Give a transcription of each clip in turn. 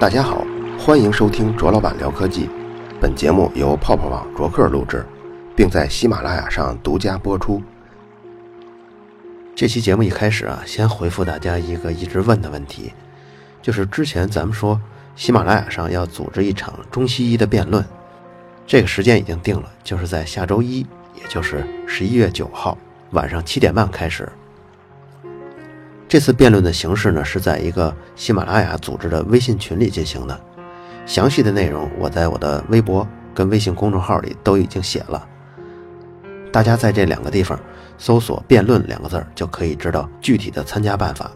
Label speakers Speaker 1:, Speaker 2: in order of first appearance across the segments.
Speaker 1: 大家好，欢迎收听卓老板聊科技。本节目由泡泡网卓克录制，并在喜马拉雅上独家播出。
Speaker 2: 这期节目一开始啊，先回复大家一个一直问的问题，就是之前咱们说喜马拉雅上要组织一场中西医的辩论，这个时间已经定了，就是在下周一，也就是十一月九号晚上七点半开始。这次辩论的形式呢，是在一个喜马拉雅组织的微信群里进行的。详细的内容我在我的微博跟微信公众号里都已经写了，大家在这两个地方搜索“辩论”两个字就可以知道具体的参加办法。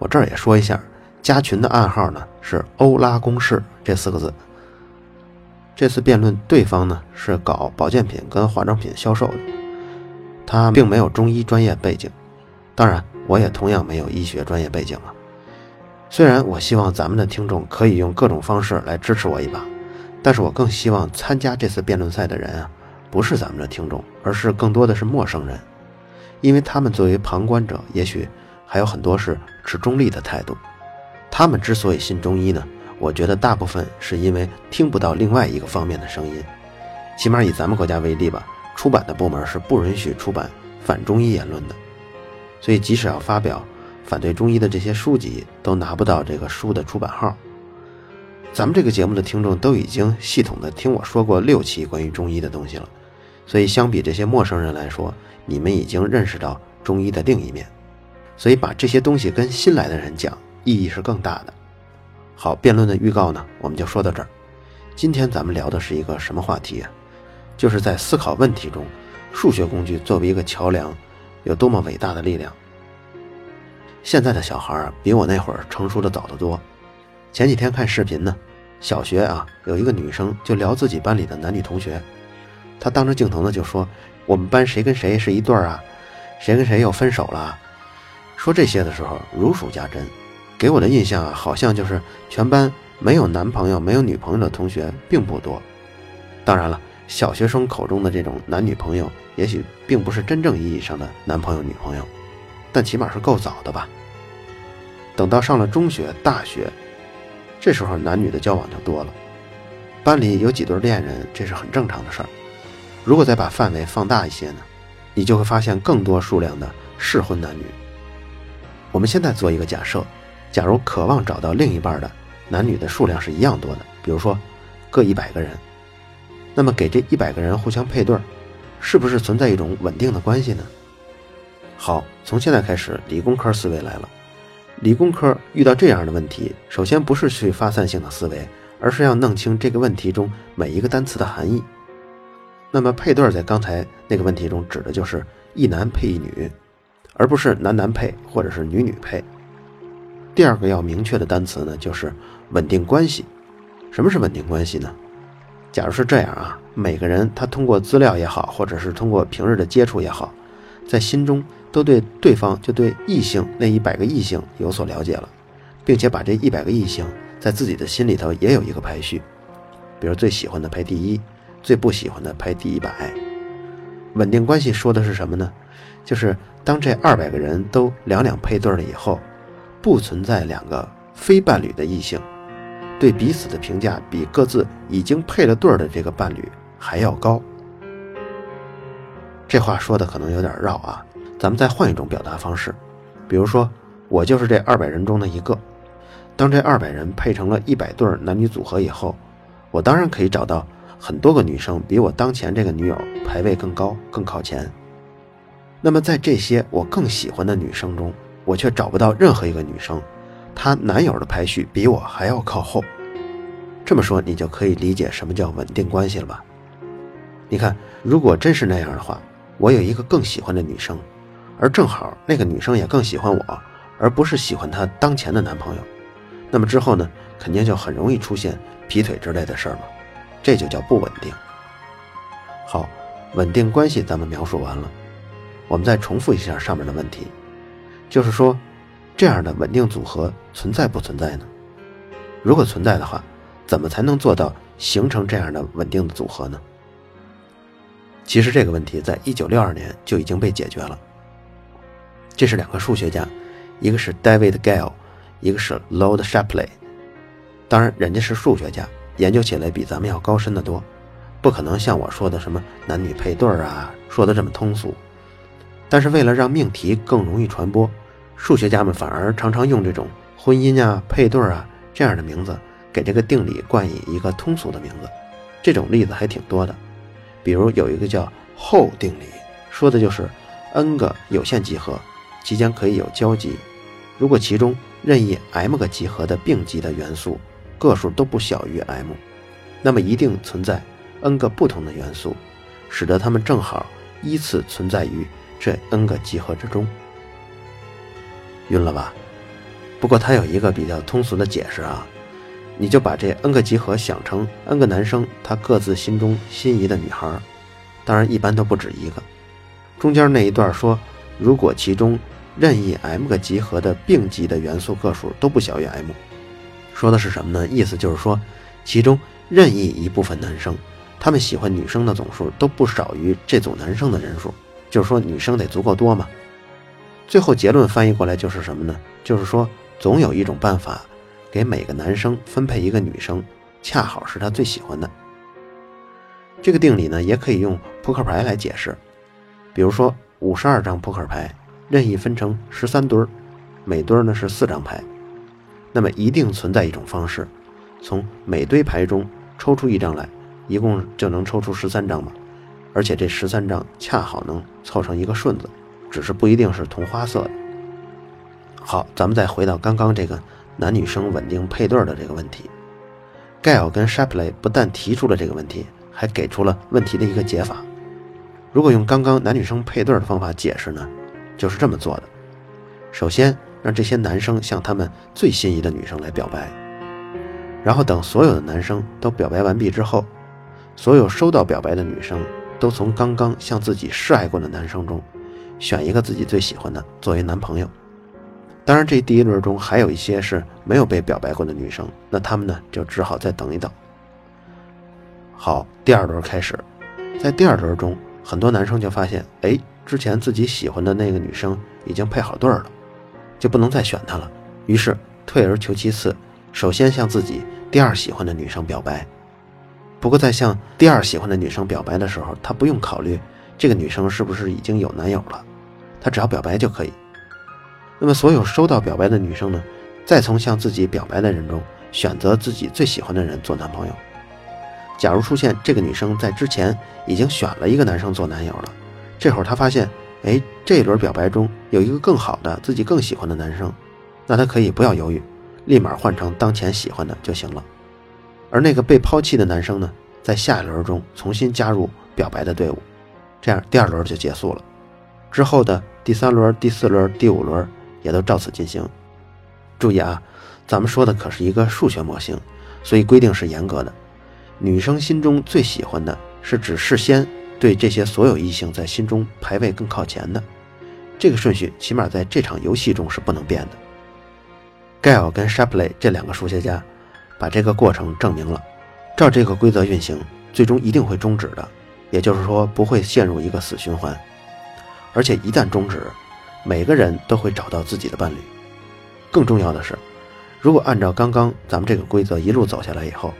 Speaker 2: 我这儿也说一下，加群的暗号呢是“欧拉公式”这四个字。这次辩论对方呢是搞保健品跟化妆品销售的，他并没有中医专业背景，当然。我也同样没有医学专业背景啊。虽然我希望咱们的听众可以用各种方式来支持我一把，但是我更希望参加这次辩论赛的人啊，不是咱们的听众，而是更多的是陌生人，因为他们作为旁观者，也许还有很多是持中立的态度。他们之所以信中医呢，我觉得大部分是因为听不到另外一个方面的声音。起码以咱们国家为例吧，出版的部门是不允许出版反中医言论的。所以，即使要发表反对中医的这些书籍，都拿不到这个书的出版号。咱们这个节目的听众都已经系统的听我说过六期关于中医的东西了，所以相比这些陌生人来说，你们已经认识到中医的另一面。所以把这些东西跟新来的人讲，意义是更大的。好，辩论的预告呢，我们就说到这儿。今天咱们聊的是一个什么话题啊？就是在思考问题中，数学工具作为一个桥梁。有多么伟大的力量！现在的小孩比我那会儿成熟的早得多。前几天看视频呢，小学啊有一个女生就聊自己班里的男女同学，她当着镜头呢就说：“我们班谁跟谁是一对儿啊，谁跟谁又分手了。”说这些的时候如数家珍，给我的印象啊好像就是全班没有男朋友、没有女朋友的同学并不多。当然了。小学生口中的这种男女朋友，也许并不是真正意义上的男朋友女朋友，但起码是够早的吧。等到上了中学、大学，这时候男女的交往就多了，班里有几对恋人，这是很正常的事儿。如果再把范围放大一些呢，你就会发现更多数量的适婚男女。我们现在做一个假设，假如渴望找到另一半的男女的数量是一样多的，比如说各一百个人。那么给这一百个人互相配对儿，是不是存在一种稳定的关系呢？好，从现在开始，理工科思维来了。理工科遇到这样的问题，首先不是去发散性的思维，而是要弄清这个问题中每一个单词的含义。那么配对在刚才那个问题中指的就是一男配一女，而不是男男配或者是女女配。第二个要明确的单词呢，就是稳定关系。什么是稳定关系呢？假如是这样啊，每个人他通过资料也好，或者是通过平日的接触也好，在心中都对对方就对异性那一百个异性有所了解了，并且把这一百个异性在自己的心里头也有一个排序，比如最喜欢的排第一，最不喜欢的排第一百。稳定关系说的是什么呢？就是当这二百个人都两两配对了以后，不存在两个非伴侣的异性。对彼此的评价比各自已经配了对儿的这个伴侣还要高。这话说的可能有点绕啊，咱们再换一种表达方式，比如说我就是这二百人中的一个。当这二百人配成了一百对男女组合以后，我当然可以找到很多个女生比我当前这个女友排位更高、更靠前。那么在这些我更喜欢的女生中，我却找不到任何一个女生。她男友的排序比我还要靠后，这么说你就可以理解什么叫稳定关系了吧？你看，如果真是那样的话，我有一个更喜欢的女生，而正好那个女生也更喜欢我，而不是喜欢她当前的男朋友，那么之后呢，肯定就很容易出现劈腿之类的事儿嘛，这就叫不稳定。好，稳定关系咱们描述完了，我们再重复一下上面的问题，就是说。这样的稳定组合存在不存在呢？如果存在的话，怎么才能做到形成这样的稳定的组合呢？其实这个问题在一九六二年就已经被解决了。这是两个数学家，一个是 David Gale，一个是 Lord Shapley。当然，人家是数学家，研究起来比咱们要高深得多，不可能像我说的什么男女配对啊，说的这么通俗。但是为了让命题更容易传播，数学家们反而常常用这种婚姻啊、配对啊这样的名字，给这个定理冠以一个通俗的名字。这种例子还挺多的，比如有一个叫后定理，说的就是 n 个有限集合。即将可以有交集，如果其中任意 m 个集合的并集的元素个数都不小于 m，那么一定存在 n 个不同的元素，使得它们正好依次存在于这 n 个集合之中。晕了吧？不过它有一个比较通俗的解释啊，你就把这 n 个集合想成 n 个男生他各自心中心仪的女孩，当然一般都不止一个。中间那一段说，如果其中任意 m 个集合的并集的元素个数都不小于 m，说的是什么呢？意思就是说，其中任意一部分男生，他们喜欢女生的总数都不少于这组男生的人数，就是说女生得足够多嘛。最后结论翻译过来就是什么呢？就是说，总有一种办法，给每个男生分配一个女生，恰好是他最喜欢的。这个定理呢，也可以用扑克牌来解释，比如说五十二张扑克牌。任意分成十三堆儿，每堆儿呢是四张牌，那么一定存在一种方式，从每堆牌中抽出一张来，一共就能抽出十三张嘛。而且这十三张恰好能凑成一个顺子，只是不一定是同花色的。好，咱们再回到刚刚这个男女生稳定配对的这个问题，盖尔跟 Shapley 不但提出了这个问题，还给出了问题的一个解法。如果用刚刚男女生配对的方法解释呢？就是这么做的。首先，让这些男生向他们最心仪的女生来表白，然后等所有的男生都表白完毕之后，所有收到表白的女生都从刚刚向自己示爱过的男生中选一个自己最喜欢的作为男朋友。当然，这第一轮中还有一些是没有被表白过的女生，那他们呢就只好再等一等。好，第二轮开始，在第二轮中，很多男生就发现，哎。之前自己喜欢的那个女生已经配好对了，就不能再选她了。于是退而求其次，首先向自己第二喜欢的女生表白。不过在向第二喜欢的女生表白的时候，他不用考虑这个女生是不是已经有男友了，他只要表白就可以。那么所有收到表白的女生呢，再从向自己表白的人中选择自己最喜欢的人做男朋友。假如出现这个女生在之前已经选了一个男生做男友了。这会儿她发现，哎，这一轮表白中有一个更好的、自己更喜欢的男生，那他可以不要犹豫，立马换成当前喜欢的就行了。而那个被抛弃的男生呢，在下一轮中重新加入表白的队伍，这样第二轮就结束了。之后的第三轮、第四轮、第五轮也都照此进行。注意啊，咱们说的可是一个数学模型，所以规定是严格的。女生心中最喜欢的是指事先。对这些所有异性在心中排位更靠前的，这个顺序起码在这场游戏中是不能变的。盖尔跟 Shapley 这两个数学家把这个过程证明了，照这个规则运行，最终一定会终止的，也就是说不会陷入一个死循环。而且一旦终止，每个人都会找到自己的伴侣。更重要的是，如果按照刚刚咱们这个规则一路走下来以后，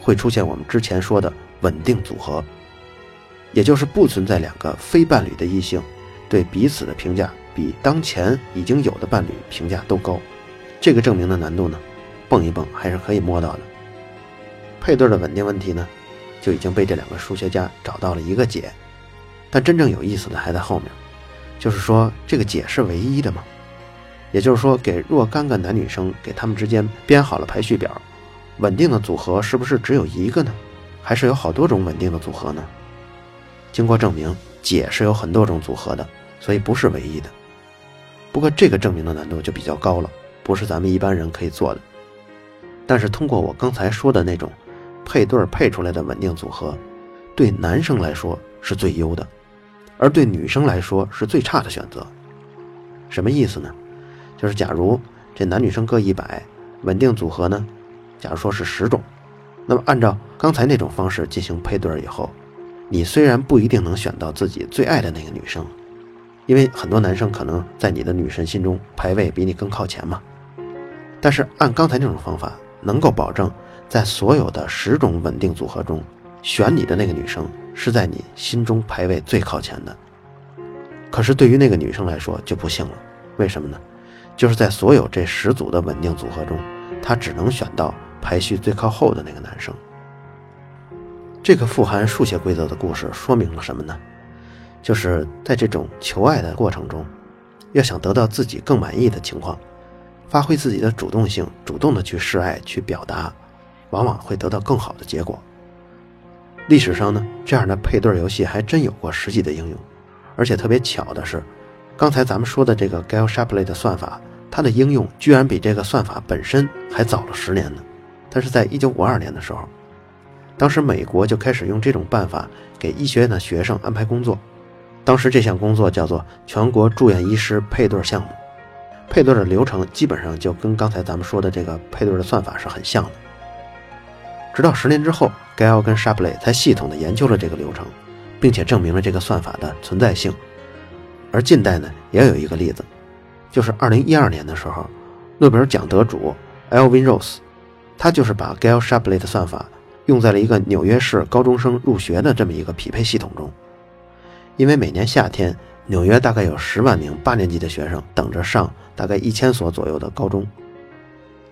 Speaker 2: 会出现我们之前说的稳定组合。也就是不存在两个非伴侣的异性对彼此的评价比当前已经有的伴侣评价都高，这个证明的难度呢，蹦一蹦还是可以摸到的。配对的稳定问题呢，就已经被这两个数学家找到了一个解，但真正有意思的还在后面，就是说这个解是唯一的吗？也就是说，给若干个男女生给他们之间编好了排序表，稳定的组合是不是只有一个呢？还是有好多种稳定的组合呢？经过证明，解是有很多种组合的，所以不是唯一的。不过这个证明的难度就比较高了，不是咱们一般人可以做的。但是通过我刚才说的那种配对配出来的稳定组合，对男生来说是最优的，而对女生来说是最差的选择。什么意思呢？就是假如这男女生各一百，稳定组合呢，假如说是十种，那么按照刚才那种方式进行配对以后。你虽然不一定能选到自己最爱的那个女生，因为很多男生可能在你的女神心中排位比你更靠前嘛。但是按刚才这种方法，能够保证在所有的十种稳定组合中，选你的那个女生是在你心中排位最靠前的。可是对于那个女生来说就不幸了，为什么呢？就是在所有这十组的稳定组合中，她只能选到排序最靠后的那个男生。这个富含数学规则的故事说明了什么呢？就是在这种求爱的过程中，要想得到自己更满意的情况。发挥自己的主动性，主动的去示爱、去表达，往往会得到更好的结果。历史上呢，这样的配对游戏还真有过实际的应用，而且特别巧的是，刚才咱们说的这个 Gail Shapley 的算法，它的应用居然比这个算法本身还早了十年呢。它是在一九五二年的时候，当时美国就开始用这种办法给医学院的学生安排工作，当时这项工作叫做全国住院医师配对项目。配对的流程基本上就跟刚才咱们说的这个配对的算法是很像的。直到十年之后，Gail 跟 Shapley 才系统的研究了这个流程，并且证明了这个算法的存在性。而近代呢，也有一个例子，就是二零一二年的时候，诺贝尔奖得主 Alvin Rose，他就是把 Gail Shapley 的算法用在了一个纽约市高中生入学的这么一个匹配系统中，因为每年夏天。纽约大概有十万名八年级的学生等着上大概一千所左右的高中。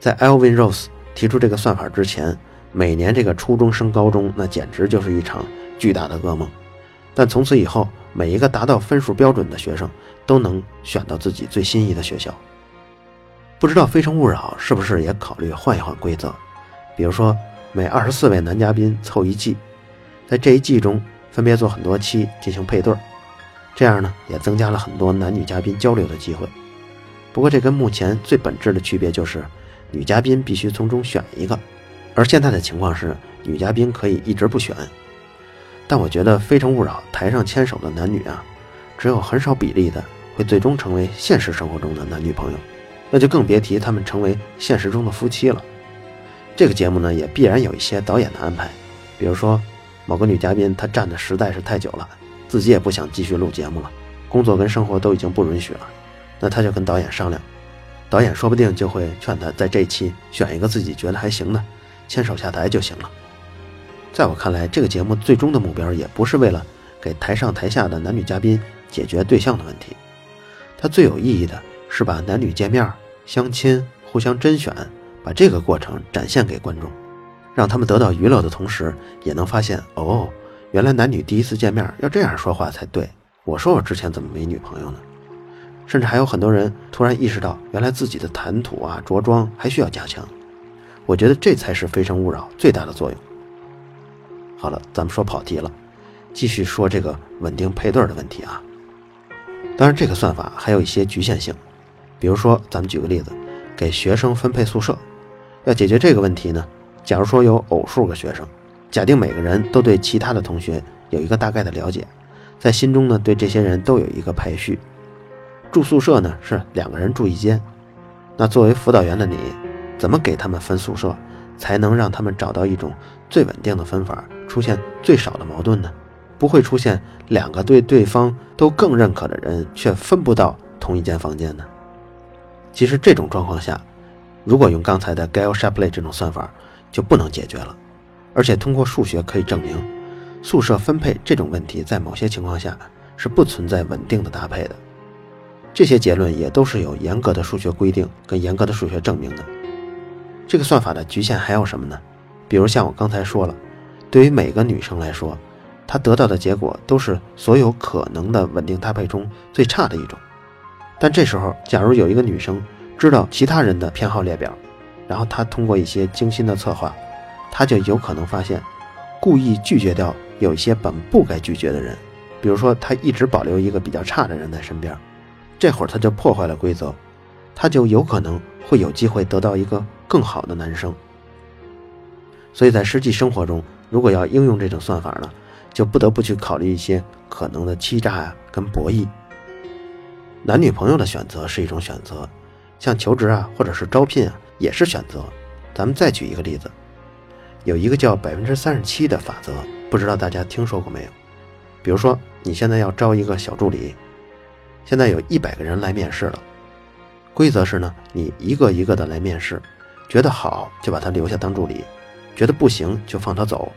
Speaker 2: 在 Alvin Rose 提出这个算法之前，每年这个初中升高中那简直就是一场巨大的噩梦。但从此以后，每一个达到分数标准的学生都能选到自己最心仪的学校。不知道《非诚勿扰》是不是也考虑换一换规则？比如说，每二十四位男嘉宾凑一季，在这一季中分别做很多期进行配对。这样呢，也增加了很多男女嘉宾交流的机会。不过，这跟目前最本质的区别就是，女嘉宾必须从中选一个，而现在的情况是，女嘉宾可以一直不选。但我觉得《非诚勿扰》台上牵手的男女啊，只有很少比例的会最终成为现实生活中的男女朋友，那就更别提他们成为现实中的夫妻了。这个节目呢，也必然有一些导演的安排，比如说某个女嘉宾她站的实在是太久了。自己也不想继续录节目了，工作跟生活都已经不允许了，那她就跟导演商量，导演说不定就会劝她在这一期选一个自己觉得还行的，牵手下台就行了。在我看来，这个节目最终的目标也不是为了给台上台下的男女嘉宾解决对象的问题，它最有意义的是把男女见面、相亲、互相甄选，把这个过程展现给观众，让他们得到娱乐的同时，也能发现哦。原来男女第一次见面要这样说话才对。我说我之前怎么没女朋友呢？甚至还有很多人突然意识到，原来自己的谈吐啊、着装还需要加强。我觉得这才是《非诚勿扰》最大的作用。好了，咱们说跑题了，继续说这个稳定配对的问题啊。当然，这个算法还有一些局限性，比如说，咱们举个例子，给学生分配宿舍，要解决这个问题呢，假如说有偶数个学生。假定每个人都对其他的同学有一个大概的了解，在心中呢对这些人都有一个排序。住宿舍呢是两个人住一间，那作为辅导员的你，怎么给他们分宿舍，才能让他们找到一种最稳定的分法，出现最少的矛盾呢？不会出现两个对对方都更认可的人却分不到同一间房间呢？其实这种状况下，如果用刚才的 Gail Shapley 这种算法，就不能解决了。而且通过数学可以证明，宿舍分配这种问题在某些情况下是不存在稳定的搭配的。这些结论也都是有严格的数学规定跟严格的数学证明的。这个算法的局限还有什么呢？比如像我刚才说了，对于每个女生来说，她得到的结果都是所有可能的稳定搭配中最差的一种。但这时候，假如有一个女生知道其他人的偏好列表，然后她通过一些精心的策划。她就有可能发现，故意拒绝掉有一些本不该拒绝的人，比如说他一直保留一个比较差的人在身边，这会儿他就破坏了规则，他就有可能会有机会得到一个更好的男生。所以在实际生活中，如果要应用这种算法呢，就不得不去考虑一些可能的欺诈啊跟博弈。男女朋友的选择是一种选择，像求职啊或者是招聘啊也是选择。咱们再举一个例子。有一个叫百分之三十七的法则，不知道大家听说过没有？比如说，你现在要招一个小助理，现在有一百个人来面试了，规则是呢，你一个一个的来面试，觉得好就把他留下当助理，觉得不行就放他走，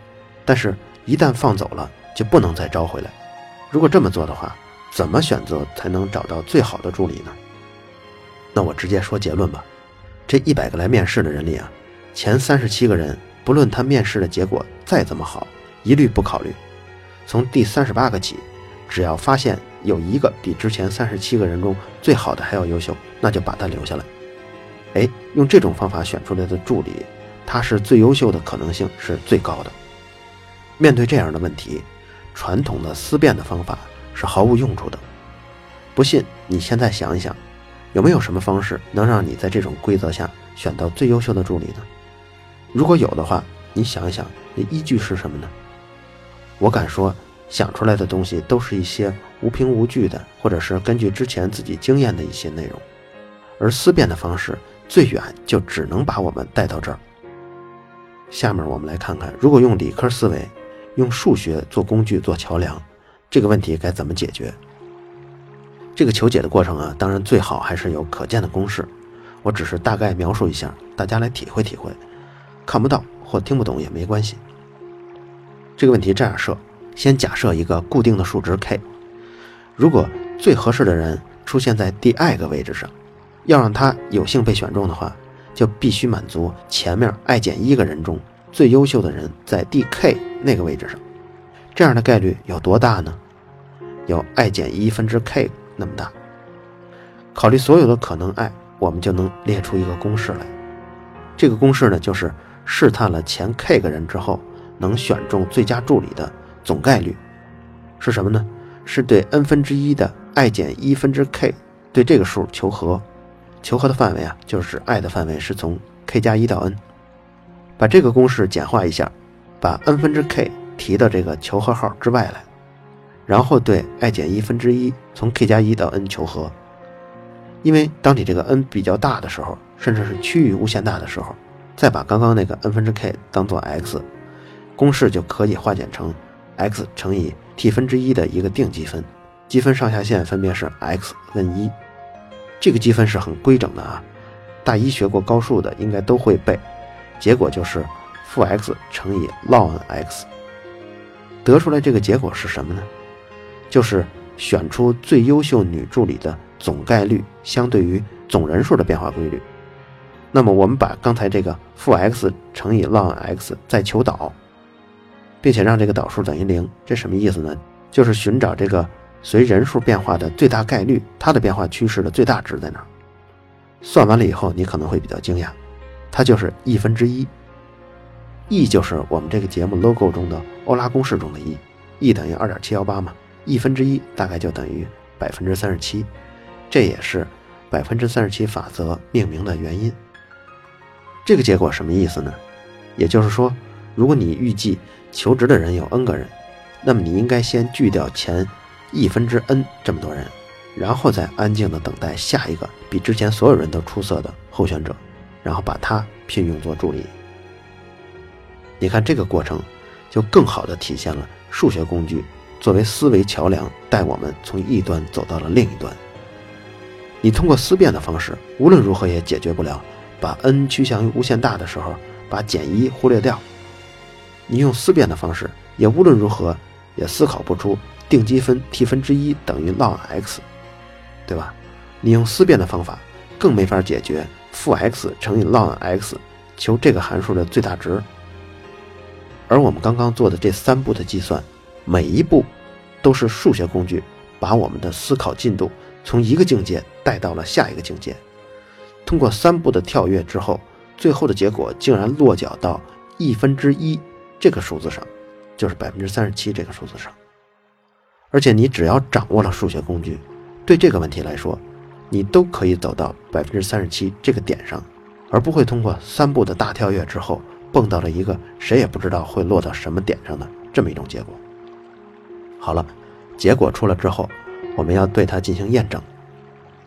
Speaker 2: 但是，一旦放走了就不能再招回来。如果这么做的话，怎么选择才能找到最好的助理呢？那我直接说结论吧，这一百个来面试的人里啊，前三十七个人，不论他面试的结果再怎么好，一律不考虑。从第三十八个起，只要发现有一个比之前三十七个人中最好的还要优秀，那就把他留下来。哎，用这种方法选出来的助理，他是最优秀的可能性是最高的。面对这样的问题，传统的思辨的方法是毫无用处的。不信，你现在想一想。有没有什么方式能让你在这种规则下选到最优秀的助理呢？如果有的话，你想一想，你依据是什么呢？我敢说，想出来的东西都是一些无凭无据的，或者是根据之前自己经验的一些内容。而思辨的方式最远就只能把我们带到这儿。下面我们来看看，如果用理科思维，用数学做工具做桥梁，这个问题该怎么解决？这个求解的过程啊，当然最好还是有可见的公式。我只是大概描述一下，大家来体会体会。看不到或听不懂也没关系。这个问题这样设：先假设一个固定的数值 k，如果最合适的人出现在第 i 个位置上，要让他有幸被选中的话，就必须满足前面 i 减一个人中最优秀的人在 D K 那个位置上。这样的概率有多大呢？有 i 减一分之 k。那么大，考虑所有的可能爱我们就能列出一个公式来。这个公式呢，就是试探了前 k 个人之后，能选中最佳助理的总概率是什么呢？是对 n 分之一的 i 减一分之 k 对这个数求和。求和的范围啊，就是 i 的范围是从 k 加一到 n。把这个公式简化一下，把 n 分之 k 提到这个求和号之外来。然后对 i 减一分之一从 k 加一到 n 求和，因为当你这个 n 比较大的时候，甚至是趋于无限大的时候，再把刚刚那个 n 分之 k 当做 x，公式就可以化简成 x 乘以 t 分之一的一个定积分，积分上下限分别是 x 跟一，这个积分是很规整的啊，大一学过高数的应该都会背，结果就是负 x 乘以 ln x，得出来这个结果是什么呢？就是选出最优秀女助理的总概率相对于总人数的变化规律。那么我们把刚才这个负 x 乘以 ln x 再求导，并且让这个导数等于零，这什么意思呢？就是寻找这个随人数变化的最大概率，它的变化趋势的最大值在哪？算完了以后，你可能会比较惊讶，它就是 e 分之一。e 就是我们这个节目 logo 中的欧拉公式中的 e，e 等于二点七幺八嘛。一分之一大概就等于百分之三十七，这也是百分之三十七法则命名的原因。这个结果什么意思呢？也就是说，如果你预计求职的人有 n 个人，那么你应该先拒掉前一分之 n 这么多人，然后再安静的等待下一个比之前所有人都出色的候选者，然后把他聘用做助理。你看这个过程，就更好的体现了数学工具。作为思维桥梁，带我们从一端走到了另一端。你通过思辨的方式，无论如何也解决不了把 n 趋向于无限大的时候，把减一忽略掉。你用思辨的方式，也无论如何也思考不出定积分 t 分之一等于 ln x，对吧？你用思辨的方法，更没法解决负 x 乘以 ln x，求这个函数的最大值。而我们刚刚做的这三步的计算。每一步都是数学工具，把我们的思考进度从一个境界带到了下一个境界。通过三步的跳跃之后，最后的结果竟然落脚到一分之一这个数字上，就是百分之三十七这个数字上。而且你只要掌握了数学工具，对这个问题来说，你都可以走到百分之三十七这个点上，而不会通过三步的大跳跃之后蹦到了一个谁也不知道会落到什么点上的这么一种结果。好了，结果出了之后，我们要对它进行验证。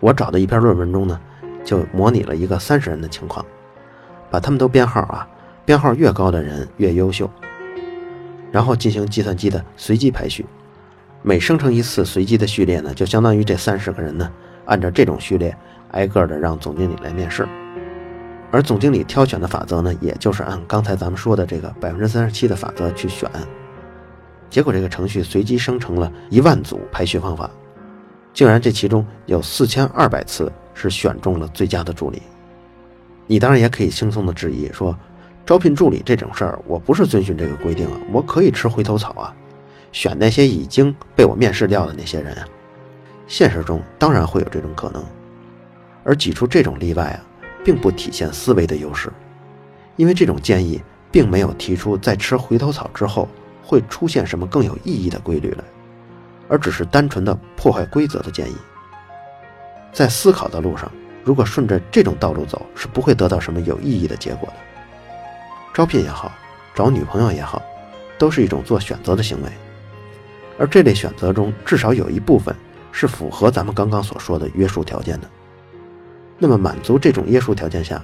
Speaker 2: 我找的一篇论文中呢，就模拟了一个三十人的情况，把他们都编号啊，编号越高的人越优秀，然后进行计算机的随机排序，每生成一次随机的序列呢，就相当于这三十个人呢，按照这种序列挨个的让总经理来面试。而总经理挑选的法则呢，也就是按刚才咱们说的这个百分之三十七的法则去选。结果这个程序随机生成了一万组排序方法，竟然这其中有四千二百次是选中了最佳的助理。你当然也可以轻松的质疑说，招聘助理这种事儿，我不是遵循这个规定啊，我可以吃回头草啊。选那些已经被我面试掉的那些人啊，现实中当然会有这种可能，而挤出这种例外啊，并不体现思维的优势，因为这种建议并没有提出在吃回头草之后会出现什么更有意义的规律来，而只是单纯的破坏规则的建议。在思考的路上，如果顺着这种道路走，是不会得到什么有意义的结果的。招聘也好，找女朋友也好，都是一种做选择的行为。而这类选择中，至少有一部分是符合咱们刚刚所说的约束条件的。那么，满足这种约束条件下，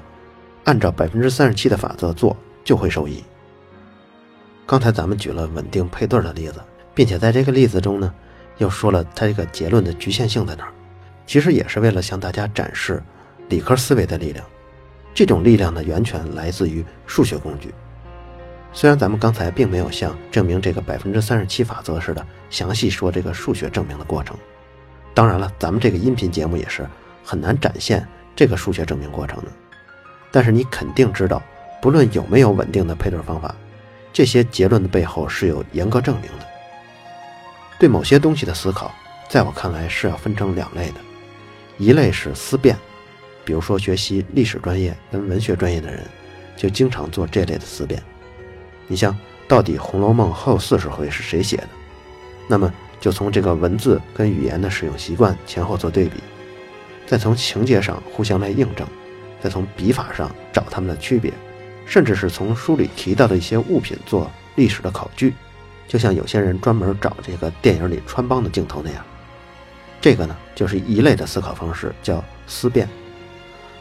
Speaker 2: 按照百分之三十七的法则做，就会受益。刚才咱们举了稳定配对的例子，并且在这个例子中呢，又说了它这个结论的局限性在哪儿。其实也是为了向大家展示理科思维的力量。这种力量的源泉来自于数学工具。虽然咱们刚才并没有像证明这个百分之三十七法则似的详细说这个数学证明的过程，当然了，咱们这个音频节目也是很难展现这个数学证明过程的。但是你肯定知道，不论有没有稳定的配对方法，这些结论的背后是有严格证明的。对某些东西的思考，在我看来是要分成两类的，一类是思辨，比如说学习历史专业跟文学专业的人，就经常做这类的思辨。你像，到底《红楼梦》后四十回是谁写的？那么就从这个文字跟语言的使用习惯前后做对比，再从情节上互相来印证，再从笔法上找它们的区别，甚至是从书里提到的一些物品做历史的考据，就像有些人专门找这个电影里穿帮的镜头那样。这个呢，就是一类的思考方式，叫思辨；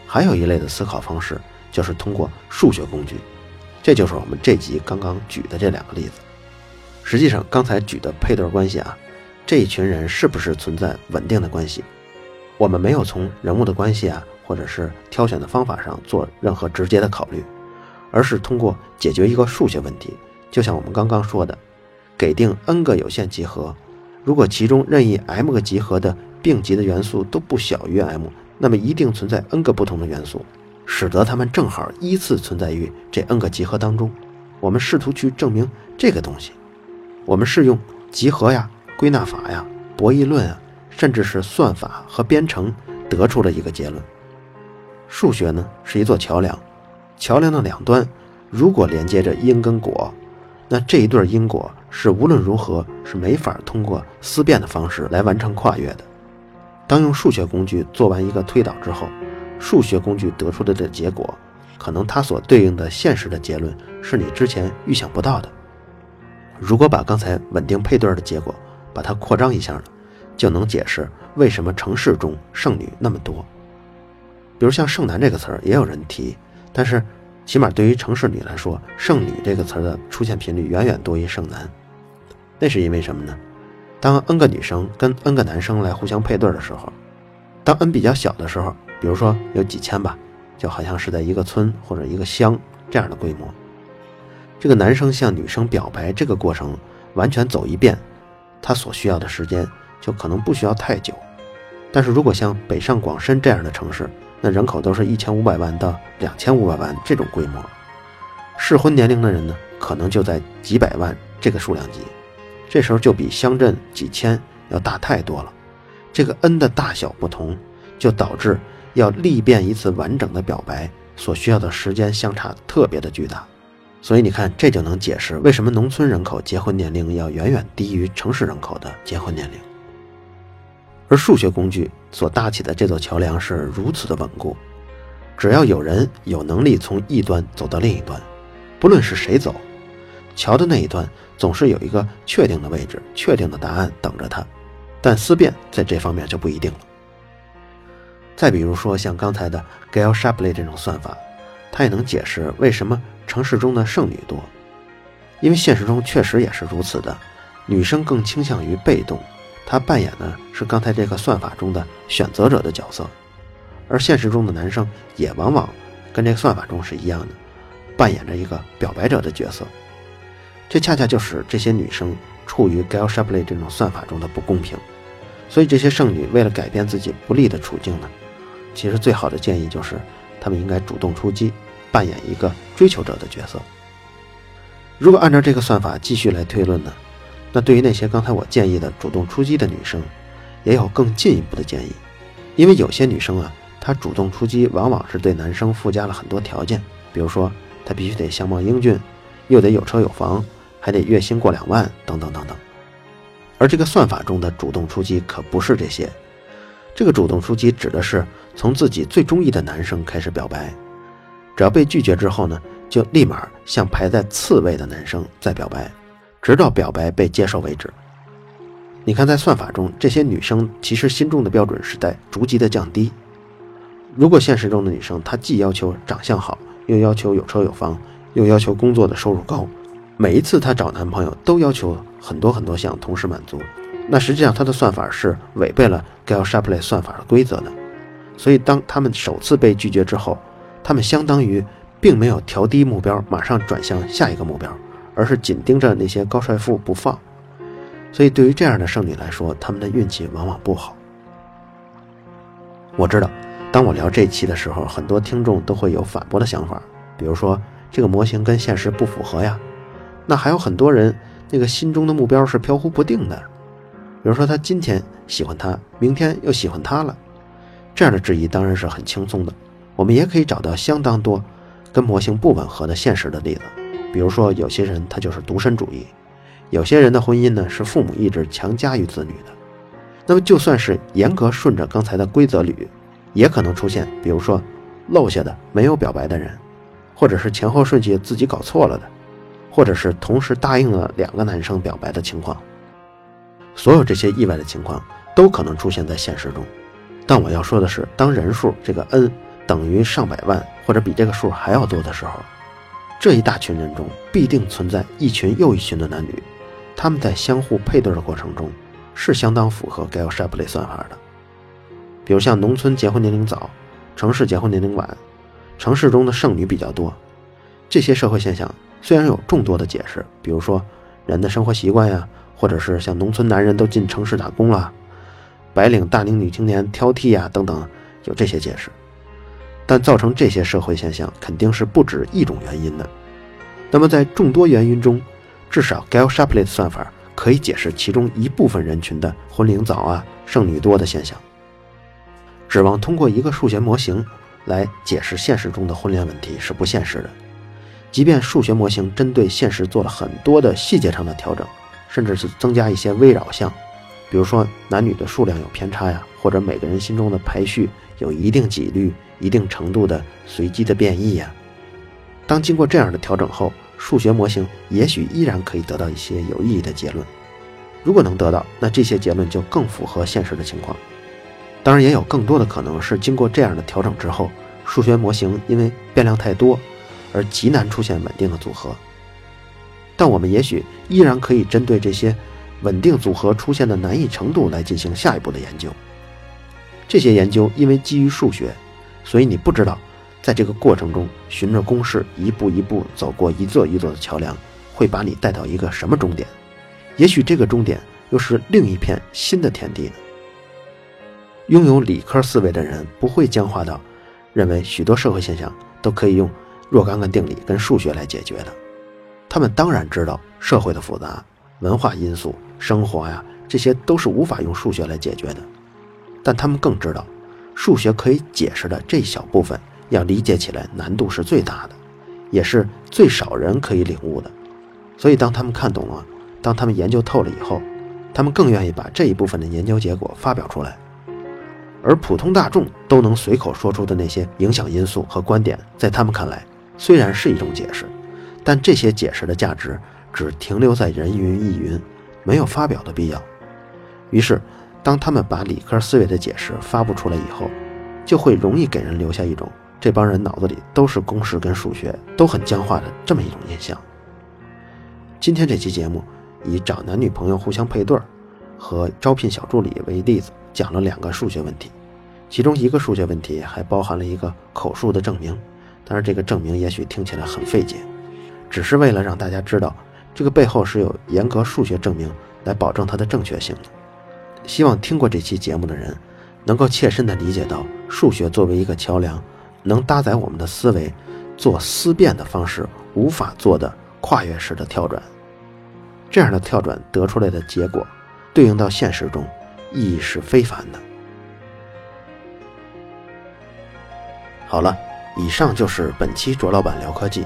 Speaker 2: 还有一类的思考方式，就是通过数学工具。这就是我们这集刚刚举的这两个例子。实际上，刚才举的配对关系啊，这一群人是不是存在稳定的关系？我们没有从人物的关系啊，或者是挑选的方法上做任何直接的考虑，而是通过解决一个数学问题。就像我们刚刚说的，给定 n 个有限集合，如果其中任意 m 个集合的并集的元素都不小于 m，那么一定存在 n 个不同的元素。使得它们正好依次存在于这 n 个集合当中。我们试图去证明这个东西，我们是用集合呀、归纳法呀、博弈论啊，甚至是算法和编程得出了一个结论。数学呢是一座桥梁，桥梁的两端如果连接着因跟果，那这一对因果是无论如何是没法通过思辨的方式来完成跨越的。当用数学工具做完一个推导之后。数学工具得出的这结果，可能它所对应的现实的结论是你之前预想不到的。如果把刚才稳定配对的结果把它扩张一下呢，就能解释为什么城市中剩女那么多。比如像“剩男”这个词儿也有人提，但是起码对于城市女来说，“剩女”这个词儿的出现频率远远多于“剩男”。那是因为什么呢？当 n 个女生跟 n 个男生来互相配对的时候，当 n 比较小的时候。比如说有几千吧，就好像是在一个村或者一个乡这样的规模。这个男生向女生表白这个过程完全走一遍，他所需要的时间就可能不需要太久。但是如果像北上广深这样的城市，那人口都是一千五百万到两千五百万这种规模，适婚年龄的人呢，可能就在几百万这个数量级。这时候就比乡镇几千要大太多了。这个 n 的大小不同，就导致。要历遍一次完整的表白，所需要的时间相差特别的巨大，所以你看，这就能解释为什么农村人口结婚年龄要远远低于城市人口的结婚年龄。而数学工具所搭起的这座桥梁是如此的稳固，只要有人有能力从一端走到另一端，不论是谁走，桥的那一端总是有一个确定的位置、确定的答案等着他。但思辨在这方面就不一定了。再比如说，像刚才的 Gale Shapley 这种算法，它也能解释为什么城市中的剩女多，因为现实中确实也是如此的。女生更倾向于被动，她扮演的是刚才这个算法中的选择者的角色，而现实中的男生也往往跟这个算法中是一样的，扮演着一个表白者的角色。这恰恰就是这些女生处于 Gail Shapley 这种算法中的不公平。所以这些剩女为了改变自己不利的处境呢，其实最好的建议就是，他们应该主动出击，扮演一个追求者的角色。如果按照这个算法继续来推论呢，那对于那些刚才我建议的主动出击的女生，也有更进一步的建议。因为有些女生啊，她主动出击往往是对男生附加了很多条件，比如说她必须得相貌英俊，又得有车有房，还得月薪过两万，等等等等。而这个算法中的主动出击可不是这些，这个主动出击指的是从自己最中意的男生开始表白，只要被拒绝之后呢，就立马向排在次位的男生再表白，直到表白被接受为止。你看，在算法中，这些女生其实心中的标准是在逐级的降低。如果现实中的女生她既要求长相好，又要求有车有房，又要求工作的收入高。每一次她找男朋友都要求很多很多项同时满足，那实际上她的算法是违背了 Gail Shapley 算法的规则的。所以当他们首次被拒绝之后，他们相当于并没有调低目标，马上转向下一个目标，而是紧盯着那些高帅富不放。所以对于这样的剩女来说，他们的运气往往不好。我知道，当我聊这期的时候，很多听众都会有反驳的想法，比如说这个模型跟现实不符合呀。那还有很多人，那个心中的目标是飘忽不定的，比如说他今天喜欢他，明天又喜欢他了，这样的质疑当然是很轻松的。我们也可以找到相当多跟模型不吻合的现实的例子，比如说有些人他就是独身主义，有些人的婚姻呢是父母意志强加于子女的。那么就算是严格顺着刚才的规则捋，也可能出现，比如说漏下的没有表白的人，或者是前后顺序自己搞错了的。或者是同时答应了两个男生表白的情况，所有这些意外的情况都可能出现在现实中。但我要说的是，当人数这个 n 等于上百万或者比这个数还要多的时候，这一大群人中必定存在一群又一群的男女，他们在相互配对的过程中是相当符合 Gail Shapley 算法的。比如像农村结婚年龄早，城市结婚年龄晚，城市中的剩女比较多，这些社会现象。虽然有众多的解释，比如说人的生活习惯呀，或者是像农村男人都进城市打工了，白领大龄女青年挑剔呀等等，有这些解释，但造成这些社会现象肯定是不止一种原因的。那么在众多原因中，至少 Gail Shapley 的算法可以解释其中一部分人群的婚龄早啊、剩女多的现象。指望通过一个数学模型来解释现实中的婚恋问题是不现实的。即便数学模型针对现实做了很多的细节上的调整，甚至是增加一些微扰项，比如说男女的数量有偏差呀，或者每个人心中的排序有一定几率、一定程度的随机的变异呀。当经过这样的调整后，数学模型也许依然可以得到一些有意义的结论。如果能得到，那这些结论就更符合现实的情况。当然，也有更多的可能是经过这样的调整之后，数学模型因为变量太多。而极难出现稳定的组合，但我们也许依然可以针对这些稳定组合出现的难易程度来进行下一步的研究。这些研究因为基于数学，所以你不知道在这个过程中循着公式一步一步走过一座一座的桥梁，会把你带到一个什么终点？也许这个终点又是另一片新的天地呢？拥有理科思维的人不会僵化到认为许多社会现象都可以用。若干个定理跟数学来解决的，他们当然知道社会的复杂、文化因素、生活呀，这些都是无法用数学来解决的。但他们更知道，数学可以解释的这一小部分，要理解起来难度是最大的，也是最少人可以领悟的。所以，当他们看懂了，当他们研究透了以后，他们更愿意把这一部分的研究结果发表出来。而普通大众都能随口说出的那些影响因素和观点，在他们看来，虽然是一种解释，但这些解释的价值只停留在人云亦云，没有发表的必要。于是，当他们把理科思维的解释发布出来以后，就会容易给人留下一种这帮人脑子里都是公式跟数学，都很僵化的这么一种印象。今天这期节目以找男女朋友互相配对儿和招聘小助理为例子，讲了两个数学问题，其中一个数学问题还包含了一个口述的证明。但是这个证明也许听起来很费解，只是为了让大家知道这个背后是有严格数学证明来保证它的正确性的。希望听过这期节目的人能够切身地理解到，数学作为一个桥梁，能搭载我们的思维，做思辨的方式无法做的跨越式的跳转。这样的跳转得出来的结果，对应到现实中，意义是非凡的。好了。以上就是本期卓老板聊科技，